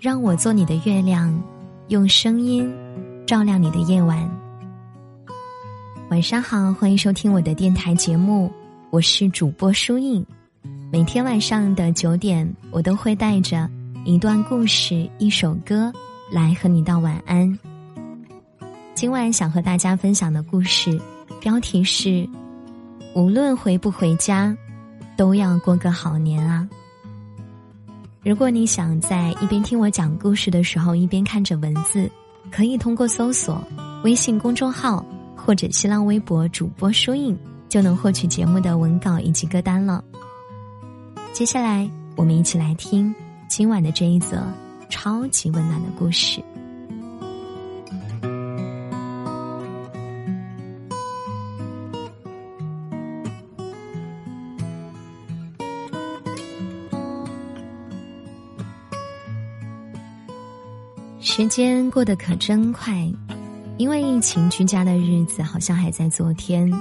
让我做你的月亮，用声音照亮你的夜晚。晚上好，欢迎收听我的电台节目，我是主播舒印。每天晚上的九点，我都会带着一段故事、一首歌来和你道晚安。今晚想和大家分享的故事标题是：无论回不回家，都要过个好年啊。如果你想在一边听我讲故事的时候一边看着文字，可以通过搜索微信公众号或者新浪微博主播书印，就能获取节目的文稿以及歌单了。接下来，我们一起来听今晚的这一则超级温暖的故事。时间过得可真快，因为疫情居家的日子好像还在昨天，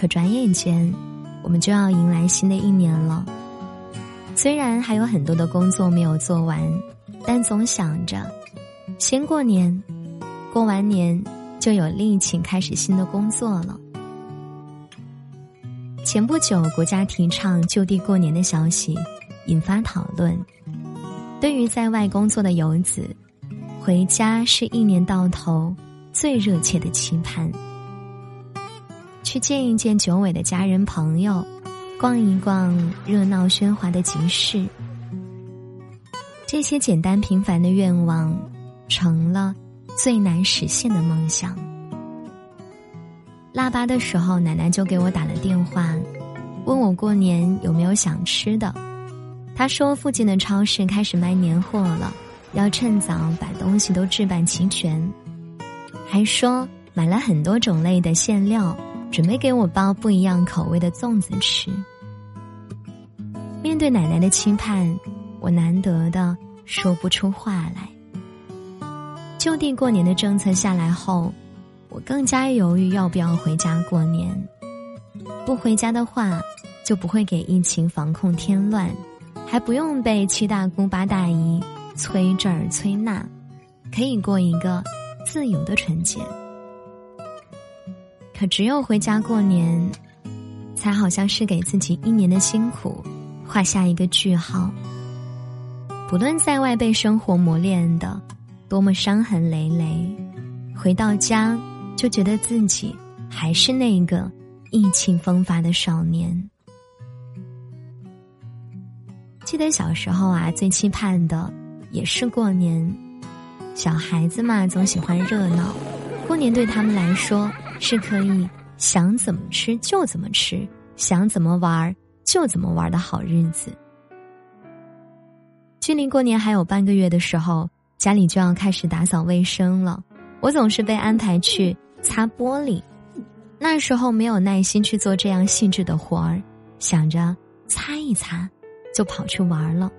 可转眼间，我们就要迎来新的一年了。虽然还有很多的工作没有做完，但总想着，先过年，过完年就有力气开始新的工作了。前不久，国家提倡就地过年的消息引发讨论，对于在外工作的游子。回家是一年到头最热切的期盼，去见一见久违的家人朋友，逛一逛热闹喧哗的集市，这些简单平凡的愿望，成了最难实现的梦想。腊八的时候，奶奶就给我打了电话，问我过年有没有想吃的。她说附近的超市开始卖年货了。要趁早把东西都置办齐全，还说买了很多种类的馅料，准备给我包不一样口味的粽子吃。面对奶奶的期盼，我难得的说不出话来。就地过年的政策下来后，我更加犹豫要不要回家过年。不回家的话，就不会给疫情防控添乱，还不用被七大姑八大姨。催这儿催那，可以过一个自由的春节。可只有回家过年，才好像是给自己一年的辛苦画下一个句号。不论在外被生活磨练的多么伤痕累累，回到家就觉得自己还是那个意气风发的少年。记得小时候啊，最期盼的。也是过年，小孩子嘛总喜欢热闹，过年对他们来说是可以想怎么吃就怎么吃，想怎么玩就怎么玩的好日子。距离过年还有半个月的时候，家里就要开始打扫卫生了，我总是被安排去擦玻璃，那时候没有耐心去做这样细致的活儿，想着擦一擦，就跑去玩了，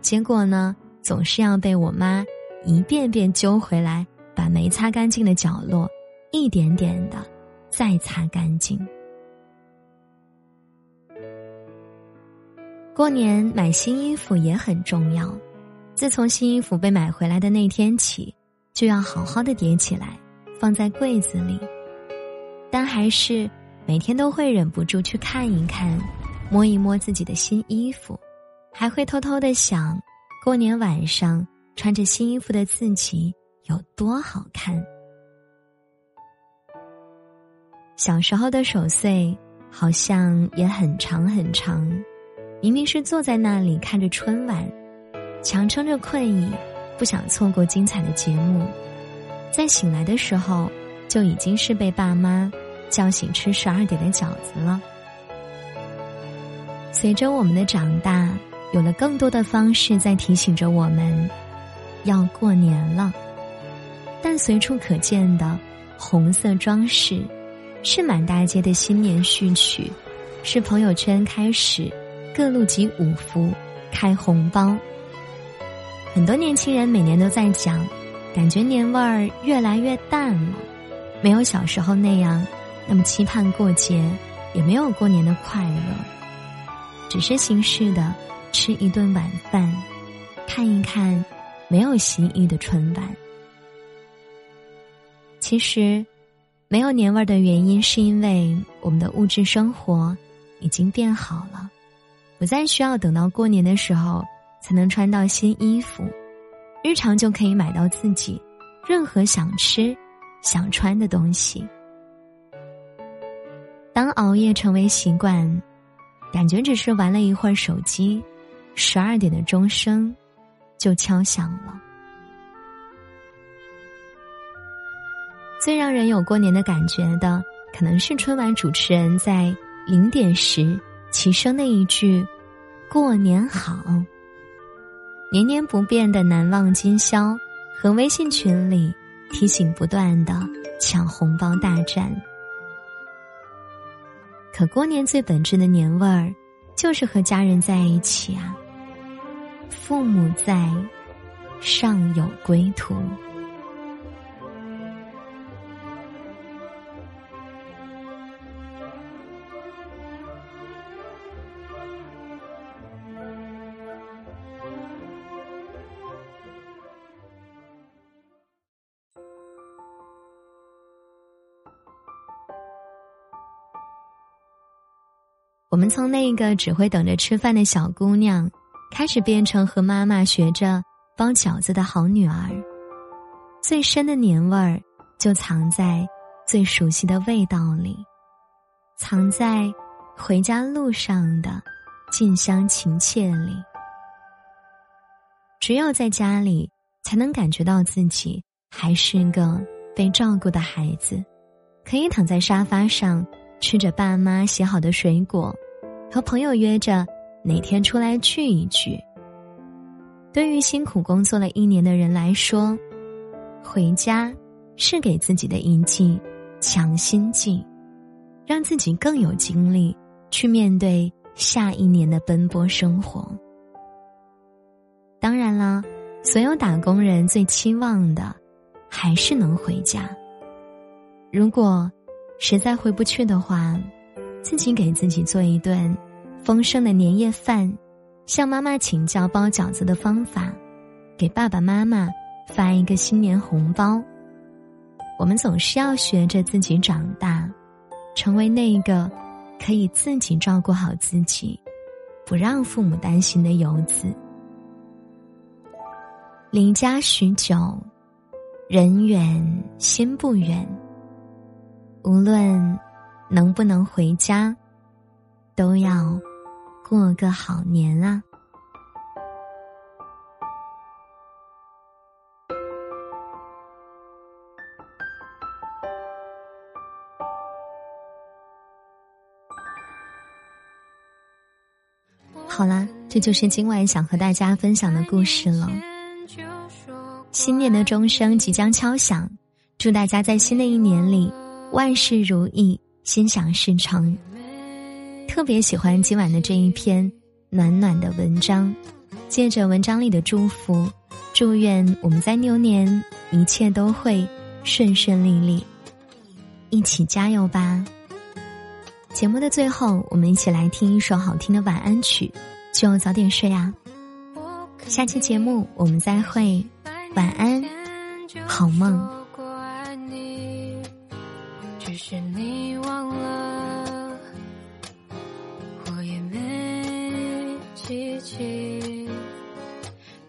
结果呢？总是要被我妈一遍遍揪回来，把没擦干净的角落一点点的再擦干净。过年买新衣服也很重要，自从新衣服被买回来的那天起，就要好好的叠起来，放在柜子里。但还是每天都会忍不住去看一看，摸一摸自己的新衣服，还会偷偷的想。过年晚上穿着新衣服的自己有多好看？小时候的守岁好像也很长很长，明明是坐在那里看着春晚，强撑着困意，不想错过精彩的节目，在醒来的时候就已经是被爸妈叫醒吃十二点的饺子了。随着我们的长大。有了更多的方式在提醒着我们，要过年了。但随处可见的红色装饰，是满大街的新年序曲，是朋友圈开始各路集五福、开红包。很多年轻人每年都在讲，感觉年味儿越来越淡了，没有小时候那样那么期盼过节，也没有过年的快乐，只是形式的。吃一顿晚饭，看一看没有蜥蜴的春晚。其实，没有年味儿的原因，是因为我们的物质生活已经变好了，不再需要等到过年的时候才能穿到新衣服，日常就可以买到自己任何想吃、想穿的东西。当熬夜成为习惯，感觉只是玩了一会儿手机，十二点的钟声就敲响了。最让人有过年的感觉的，可能是春晚主持人在零点时齐声的一句“过年好”，年年不变的难忘今宵和微信群里提醒不断的抢红包大战。可过年最本质的年味儿，就是和家人在一起啊。父母在，上有归途。我们从那个只会等着吃饭的小姑娘，开始变成和妈妈学着包饺子的好女儿。最深的年味儿，就藏在最熟悉的味道里，藏在回家路上的近乡情怯里。只有在家里，才能感觉到自己还是个被照顾的孩子，可以躺在沙发上。吃着爸妈洗好的水果，和朋友约着哪天出来聚一聚。对于辛苦工作了一年的人来说，回家是给自己的一剂强心剂，让自己更有精力去面对下一年的奔波生活。当然了，所有打工人最期望的还是能回家。如果。实在回不去的话，自己给自己做一顿丰盛的年夜饭，向妈妈请教包饺子的方法，给爸爸妈妈发一个新年红包。我们总是要学着自己长大，成为那个可以自己照顾好自己，不让父母担心的游子。离家许久，人远心不远。无论能不能回家，都要过个好年啊！好啦，这就是今晚想和大家分享的故事了。新年的钟声即将敲响，祝大家在新的一年里。万事如意，心想事成。特别喜欢今晚的这一篇暖暖的文章，借着文章里的祝福，祝愿我们在牛年一切都会顺顺利利，一起加油吧！节目的最后，我们一起来听一首好听的晚安曲，就早点睡啊！下期节目我们再会，晚安，好梦。只是你记起。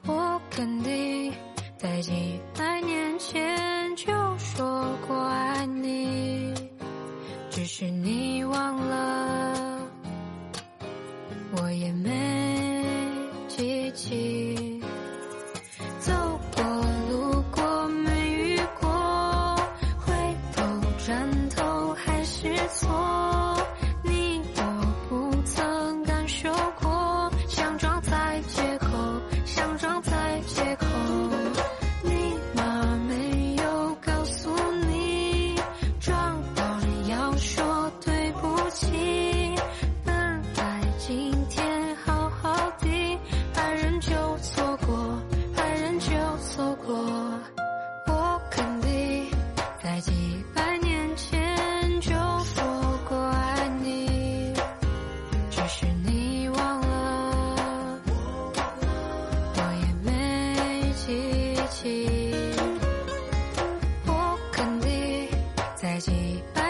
我肯定在几百 bye.